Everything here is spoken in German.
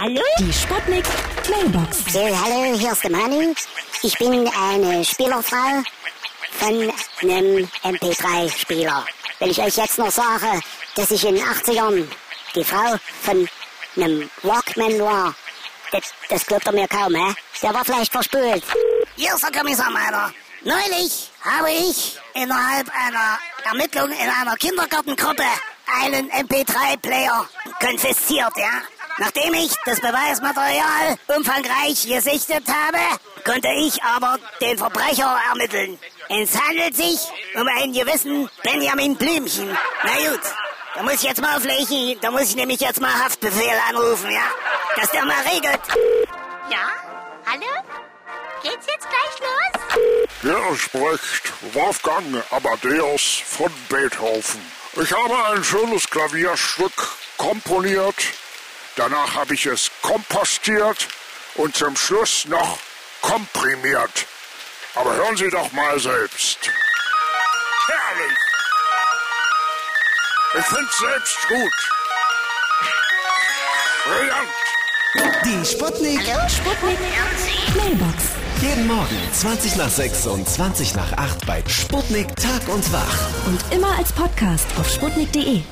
Hallo? Die Sputnik Mailbox. So, hallo, hier ist der Manu. Ich bin eine Spielerfrau von einem MP3-Spieler. Wenn ich euch jetzt noch sage, dass ich in den 80ern die Frau von einem Walkman war, das, das glaubt er mir kaum, hä? Der war vielleicht verspült. Hier ist der Kommissar Meiner. Neulich habe ich innerhalb einer Ermittlung in einer Kindergartengruppe einen MP3-Player konfisziert, ja? Nachdem ich das Beweismaterial umfangreich gesichtet habe, konnte ich aber den Verbrecher ermitteln. Es handelt sich um einen gewissen Benjamin Blümchen. Na gut, da muss ich jetzt mal auflegen, da muss ich nämlich jetzt mal Haftbefehl anrufen, ja? Dass der mal regelt. Ja? Hallo? Geht's jetzt gleich los? Hier spricht Wolfgang Amadeus von Beethoven. Ich habe ein schönes Klavierstück komponiert, danach habe ich es kompostiert und zum Schluss noch komprimiert. Aber hören Sie doch mal selbst. Herrlich! Ich find's selbst gut. Brillant! Die Sputnik. Sputnik Mailbox. Jeden Morgen 20 nach 6 und 20 nach 8 bei Sputnik Tag und Wach. Und immer als Podcast auf sputnik.de.